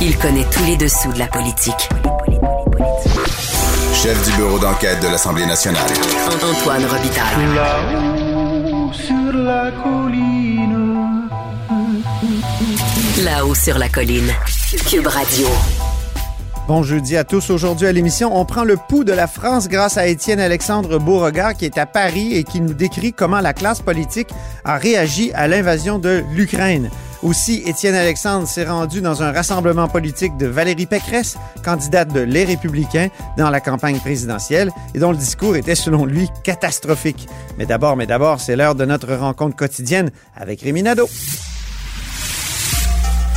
Il connaît tous les dessous de la politique. Chef du bureau d'enquête de l'Assemblée nationale. Antoine Robitaille. Là-haut sur la colline. Là-haut sur la colline. Cube Radio. Bon jeudi à tous. Aujourd'hui à l'émission, on prend le pouls de la France grâce à Étienne Alexandre Beauregard qui est à Paris et qui nous décrit comment la classe politique a réagi à l'invasion de l'Ukraine. Aussi, Étienne Alexandre s'est rendu dans un rassemblement politique de Valérie Pécresse, candidate de Les Républicains dans la campagne présidentielle, et dont le discours était selon lui catastrophique. Mais d'abord, mais d'abord, c'est l'heure de notre rencontre quotidienne avec Rémi Nadeau.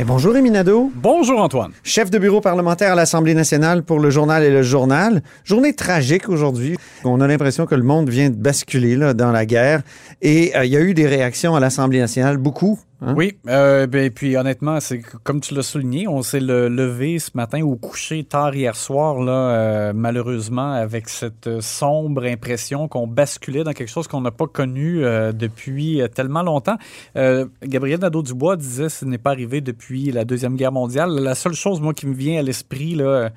Et bonjour Rémi Nadeau. Bonjour, Antoine. Chef de bureau parlementaire à l'Assemblée nationale pour le journal et le journal. Journée tragique aujourd'hui. On a l'impression que le monde vient de basculer là, dans la guerre. Et euh, il y a eu des réactions à l'Assemblée nationale, beaucoup. Hein? Oui, euh, ben, puis honnêtement, c'est que- comme tu l'as souligné, on s'est le- levé ce matin ou couché tard hier soir, là, euh, malheureusement, avec cette sombre impression qu'on basculait dans quelque chose qu'on n'a pas connu euh, depuis euh, tellement longtemps. Gabriel Nadeau-Dubois disait ce n'est pas arrivé depuis la Deuxième Guerre mondiale. La seule chose, moi, qui me vient à l'esprit, là,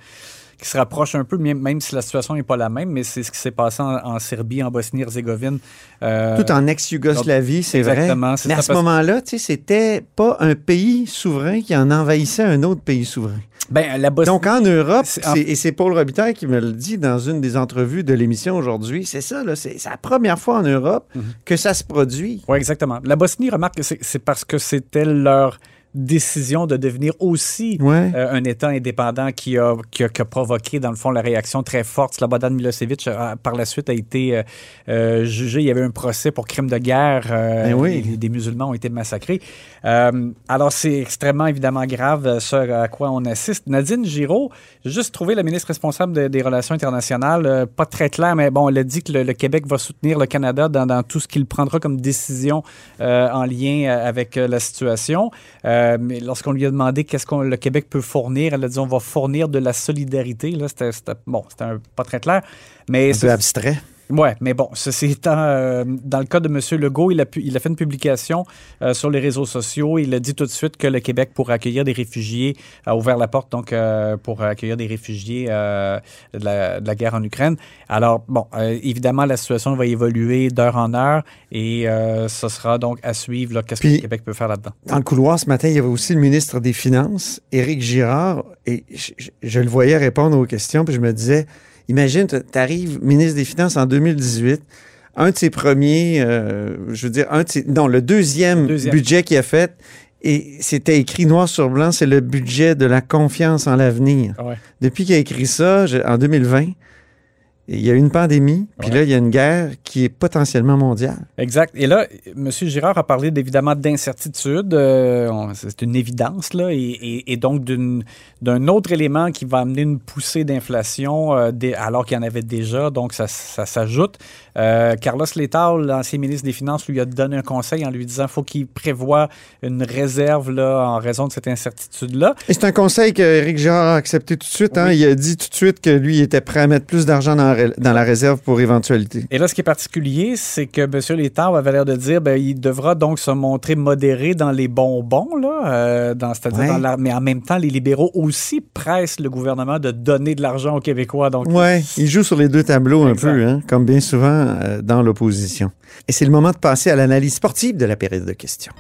qui se rapproche un peu, même si la situation n'est pas la même, mais c'est ce qui s'est passé en, en Serbie, en Bosnie-Herzégovine. Euh, Tout en ex-Yougoslavie, c'est vrai. Exactement, Mais à ce moment-là, tu sais, c'était pas un pays souverain qui en envahissait un autre pays souverain. ben, la Bosnie, Donc en Europe, en- et c'est Paul Robitaille qui me le dit dans une des entrevues de l'émission aujourd'hui, c'est ça, là, c'est la première fois en Europe Mhm. que ça se produit. Oui, exactement. La Bosnie, remarque que c'est parce que c'était leur décision de devenir aussi Ouais. euh, un État indépendant qui a, qui, a, qui a provoqué, dans le fond, la réaction très forte. Slobodan Milosevic, par la suite, a été euh, euh, jugé. Il y avait un procès pour crime de guerre. euh, Ben oui. et des musulmans ont été massacrés. Alors, c'est extrêmement, évidemment, grave ce à quoi on assiste. Nadine Giraud, juste trouvé la ministre responsable de- des Relations internationales, pas très claire, mais bon, elle a dit que le, le Québec va soutenir le Canada dans, dans tout ce qu'il prendra comme décision en lien avec la situation. Euh, mais lorsqu'on lui a demandé qu'est-ce que le Québec peut fournir, elle a dit on va fournir de la solidarité. Là, c'était, bon, c'était pas très clair. Mais Un peu abstrait. Ouais, mais bon, ceci étant, euh, dans le cas de M. Legault, il a, pu- il a fait une publication euh, sur les réseaux sociaux. Il a dit tout de suite que le Québec, pour accueillir des réfugiés, a ouvert la porte donc euh, pour accueillir des réfugiés de, la, de la guerre en Ukraine. Alors, bon, évidemment, la situation va évoluer d'heure en heure et ce sera donc à suivre qu'est-ce que le Québec peut faire là-dedans. Dans le couloir ce matin, il y avait aussi le ministre des Finances, Éric Girard, et je, je- je le voyais répondre aux questions, puis je me disais, imagine, tu arrives ministre des Finances en 2018, un de ses premiers, euh, je veux dire, un de ses, non, le deuxième, Deuxième. budget qu'il a fait, et c'était écrit noir sur blanc, c'est le budget de la confiance en l'avenir. Ouais. Depuis qu'il a écrit ça, je- en 2020, il y a une pandémie, puis Ouais. là, il y a une guerre qui est potentiellement mondiale. Exact. Et là, M. Girard a parlé évidemment d'incertitude. euh, c'est une évidence, là. Et, et- et donc d'un autre élément qui va amener une poussée d'inflation euh, alors qu'il y en avait déjà. Donc, ça, ça s'ajoute. Euh, Carlos Letao, l'ancien ministre des Finances, lui a donné un conseil en lui disant qu'il faut qu'il prévoie une réserve là, en raison de cette incertitude-là. Et c'est un conseil que Éric Girard a accepté tout de suite. hein. Oui. Il a dit tout de suite que lui il était prêt à mettre plus d'argent dans, la dans la réserve pour éventualité. Et là, ce qui est particulier, c'est que M. Létard avait l'air de dire ben, il devra donc se montrer modéré dans les bonbons, là, euh, dans, c'est-à-dire Ouais. dans la- mais en même temps, les libéraux aussi pressent le gouvernement de donner de l'argent aux Québécois. Donc, Ouais, il joue sur les deux tableaux un peu, hein, comme bien souvent euh, dans l'opposition. Et c'est le moment de passer à l'analyse sportive de la période de questions.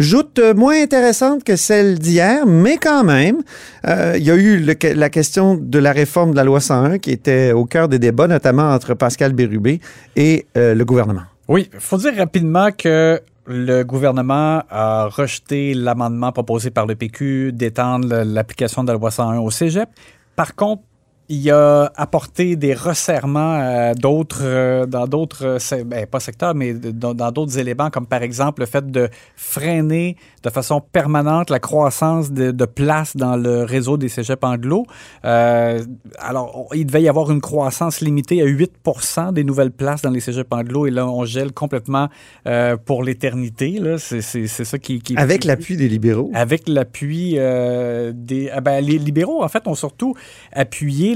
Joute moins intéressante que celle d'hier, mais quand même, euh, il y a eu la question de la réforme de la loi 101 qui était au cœur des débats, notamment entre Pascal Bérubé et euh, le gouvernement. Oui, il faut dire rapidement que le gouvernement a rejeté l'amendement proposé par le PQ d'étendre l'application de la loi 101 au cégep. Par contre, il a apporté des resserrements à d'autres, euh, dans d'autres, euh, ben, pas secteurs, mais dans d'autres éléments, comme par exemple le fait de freiner de façon permanente la croissance de, de places dans le réseau des cégeps anglo. Euh, alors, il devait y avoir une croissance limitée à 8% des nouvelles places dans les cégeps anglo, et là, on gèle complètement euh, pour l'éternité. là. C'est, c'est, c'est ça qui, qui Avec l'appui des libéraux. avec l'appui euh, des. ah ben, les libéraux, en fait, ont surtout appuyé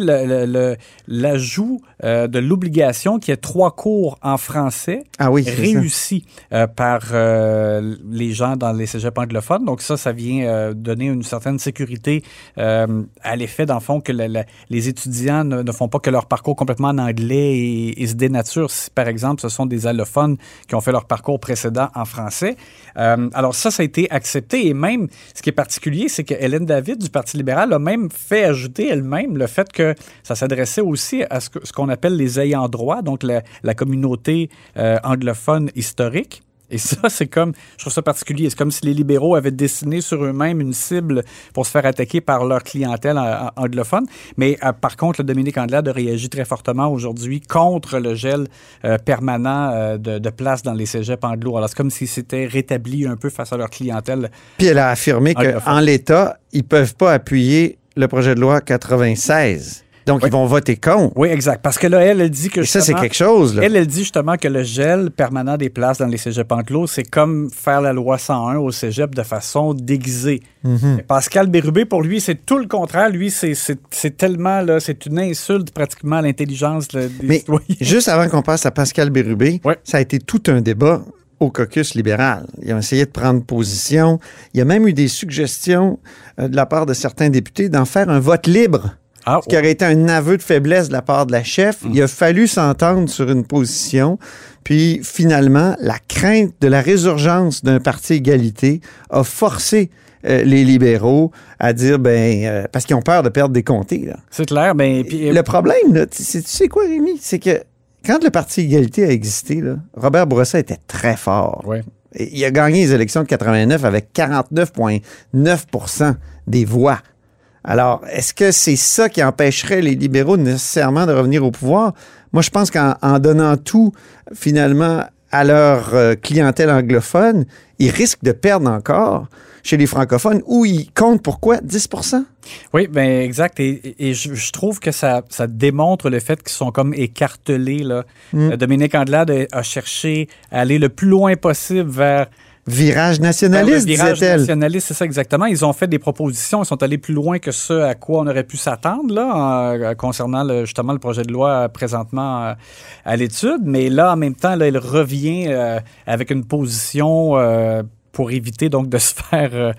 l'ajout euh, de l'obligation qu'il y ait trois cours en français Ah oui, réussis euh, par euh, les gens dans les cégeps anglophones. Donc, ça, ça vient donner une certaine sécurité à l'effet, dans le fond, que la- la- les étudiants ne, ne font pas que leur parcours complètement en anglais et, et se dénaturent si, par exemple, ce sont des allophones qui ont fait leur parcours précédent en français. Alors, ça, ça a été accepté. Et même, ce qui est particulier, c'est que Hélène David du Parti libéral a même fait ajouter elle-même le fait que ça s'adressait aussi à ce que- ce qu'on appelle les ayants droit, donc la, la communauté euh, anglophone historique. Et ça, c'est comme, je trouve ça particulier. C'est comme si les libéraux avaient dessiné sur eux-mêmes une cible pour se faire attaquer par leur clientèle en- en- anglophone. Mais euh, par contre, le Dominique Andelade a réagi très fortement aujourd'hui contre le gel euh, permanent euh, de, de place dans les cégeps anglo. Alors, c'est comme s'ils s'étaient rétablis un peu face à leur clientèle. Puis elle a affirmé qu'en l'état, ils peuvent pas appuyer le projet de loi 96. Donc, Oui. ils vont voter contre. Oui, exact. Parce que là, elle, elle dit que Et ça, c'est quelque chose. Là. Elle, elle dit justement que le gel permanent des places dans les cégeps anglo, c'est comme faire la loi 101 au cégep de façon déguisée. Mhm. Pascal Bérubé, pour lui, c'est tout le contraire. Lui, c'est- tellement, là, c'est une insulte pratiquement à l'intelligence des Mais citoyens. juste avant qu'on passe à Pascal Bérubé, ça a été tout un débat au caucus libéral. Ils ont essayé de prendre position. Il y a même eu des suggestions euh, de la part de certains députés d'en faire un vote libre. Ah, ce qui aurait été un aveu de faiblesse de la part de la chef. Il a fallu s'entendre sur une position. Puis finalement, la crainte de la résurgence d'un parti égalité a forcé euh, les libéraux à dire, ben, euh, parce qu'ils ont peur de perdre des comtés. Là. c'est clair. Ben, Le problème, là, tu sais, tu sais quoi, Rémi? C'est que quand le Parti égalité a existé, là, Robert Bourassa était très fort. Ouais. Il a gagné les élections de 89 avec 49,9% des voix. Alors, est-ce que c'est ça qui empêcherait les libéraux nécessairement de revenir au pouvoir? Moi, je pense qu'en en donnant tout, finalement, à leur euh, clientèle anglophone, ils risquent de perdre encore chez les francophones où ils comptent pourquoi? 10% Oui, ben exact. Et, je, je trouve que ça, ça démontre le fait qu'ils sont comme écartelés. Là. Mm. Euh, Dominique Andelade a cherché à aller le plus loin possible vers Virage le nationaliste, virage nationaliste, c'est ça exactement. Ils ont fait des propositions, ils sont allés plus loin que ce à quoi on aurait pu s'attendre là, en- euh, concernant le- justement le projet de loi euh, présentement euh, à l'étude. Mais là, en même temps, là, il revient euh, avec une position euh, pour éviter donc de se faire euh,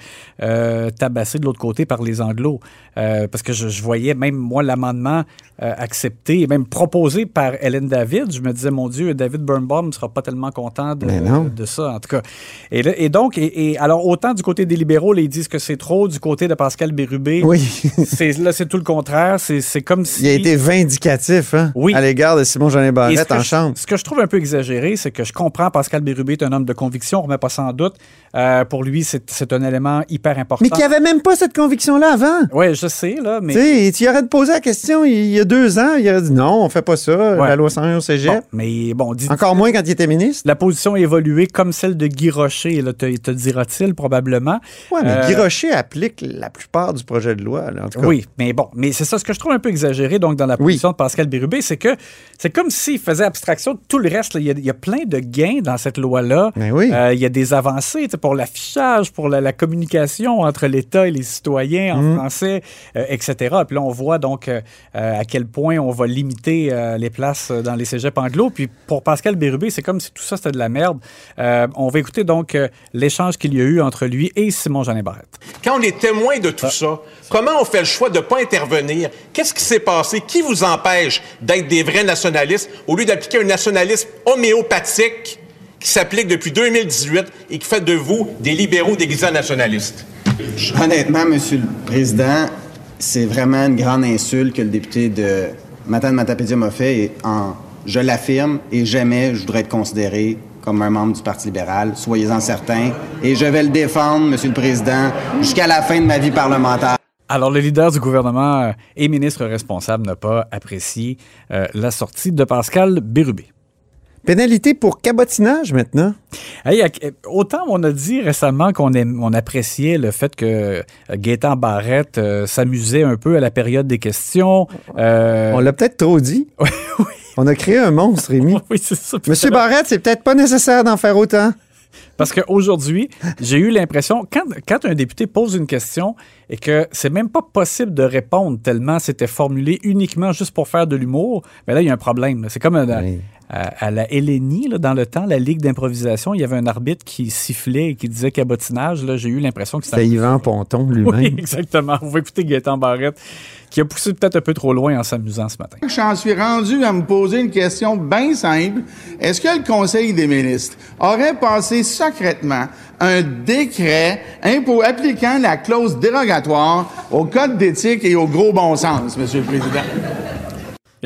euh, tabasser de l'autre côté par les anglos. Euh, parce que je, je voyais même moi l'amendement euh, accepté et même proposé par Hélène David. Je me disais, mon Dieu, David Birnbaum ne sera pas tellement content de, ça, en tout cas. Et, là- et donc, et, et alors autant du côté des libéraux, là, ils disent que c'est trop, du côté de Pascal Bérubé, Oui. là, c'est tout le contraire. C'est, comme si... Il a été vindicatif hein, Oui. à l'égard de Simon Jeanin Et ce Barrette en je- chambre. Ce que je trouve un peu exagéré, c'est que je comprends Pascal Bérubé est un homme de conviction, on remet pas sans doute. Euh, pour lui, c'est, un élément hyper important. Mais qui avait même pas cette conviction-là avant. Oui, je sais, là, mais... Tu aurais poser la question il y a deux ans, il aurait dit non, on fait pas ça, Ouais. la loi 101 au cégep. Bon, mais bon, dit, Encore moins quand il était ministre. la position a évolué comme celle de Guy Rocher, là, te, te dira-t-il probablement. Ouais, mais Euh, Guy Rocher applique la plupart du projet de loi, là, en tout cas. Oui, mais bon, mais c'est ça ce que je trouve un peu exagéré donc dans la Oui. position de Pascal Bérubé, c'est que c'est comme s'il faisait abstraction de tout le reste. là. Il y, a, il y a plein de gains dans cette loi-là. Ben oui. Euh, il y a des avancées pour l'affichage, pour la, la communication entre l'État et les citoyens en Mm. français, euh, etc. Puis là, on voit donc euh, euh, à quel point on va limiter euh, les places dans les cégeps anglo. Puis pour Pascal Bérubé, c'est comme si tout ça c'était de la merde. Euh, on va écouter donc euh, l'échange qu'il y a eu entre lui et Simon Jeanin Barrette. Quand on est témoin de tout ça, comment on fait le choix de ne pas intervenir? Qu'est-ce qui s'est passé? Qui vous empêche d'être des vrais nationalistes au lieu d'appliquer un nationalisme homéopathique? Qui s'applique depuis 2018 et qui fait de vous des libéraux déguisés en nationalistes? Honnêtement, Monsieur le Président, c'est vraiment une grande insulte que le député de Matane Matapédia m'a fait et en, je l'affirme et jamais je voudrais être considéré comme un membre du Parti libéral. Soyez-en certains. Et je vais le défendre, Monsieur le Président, jusqu'à la fin de ma vie parlementaire. Alors, le leader du gouvernement euh, et ministre responsable n'a pas apprécié euh, la sortie de Pascal Bérubé. Pénalité pour cabotinage maintenant. Hey, autant on a dit récemment qu'on on appréciait le fait que euh, Gaétan Barrette euh, s'amusait un peu à la période des questions. Euh, On l'a peut-être trop dit. oui, oui, On a créé un monstre, Rémi. oui, c'est ça. Monsieur Barrette, c'est peut-être pas nécessaire d'en faire autant. Parce qu'aujourd'hui, j'ai eu l'impression, quand, quand un député pose une question et que c'est même pas possible de répondre tellement c'était formulé uniquement juste pour faire de l'humour, mais là, il y a un problème. C'est comme à, Oui. À- à la LNI, là, dans le temps, la Ligue d'improvisation, il y avait un arbitre qui sifflait et qui disait cabotinage. Là, j'ai eu l'impression que C'était c'était... Yvan Ponton Oui, lui-même. exactement. Vous écouter Gaëtan Barrette, qui a poussé peut-être un peu trop loin en s'amusant ce matin. J'en suis rendu à me poser une question bien simple. Est-ce que le Conseil des ministres aurait passé secrètement un décret impo- appliquant la clause dérogatoire au code d'éthique et au gros bon sens, Monsieur le Président?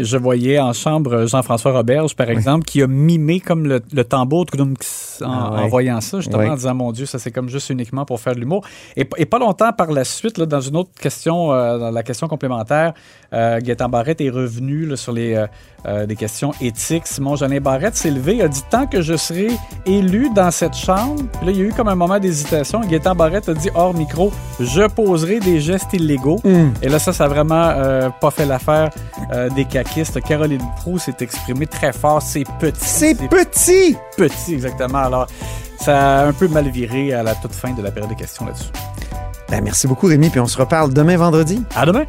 Je voyais en chambre Jean-François Roberge, par exemple, qui a mimé comme le, le tambour en, Ah en voyant ça, justement, en disant Mon Dieu, ça c'est comme juste uniquement pour faire de l'humour. Et, et pas longtemps par la suite, là, dans une autre question, euh, dans la question complémentaire, euh, Gaétan Barrette est revenu là, sur les, euh, euh, des questions éthiques. Simon Jeanin Barrette s'est levé a dit Tant que je serai élu dans cette chambre, Puis là, il y a eu comme un moment d'hésitation. Gaétan Barrette a dit hors micro Je poserai des gestes illégaux. Et là, ça, ça a vraiment pas fait l'affaire des Caroline Proux s'est exprimée très fort. C'est petit. C'est petit! petit, exactement. Alors, ça a un peu mal viré à la toute fin de la période de questions là-dessus. Ben, merci beaucoup, Rémi, puis on se reparle demain vendredi. À demain!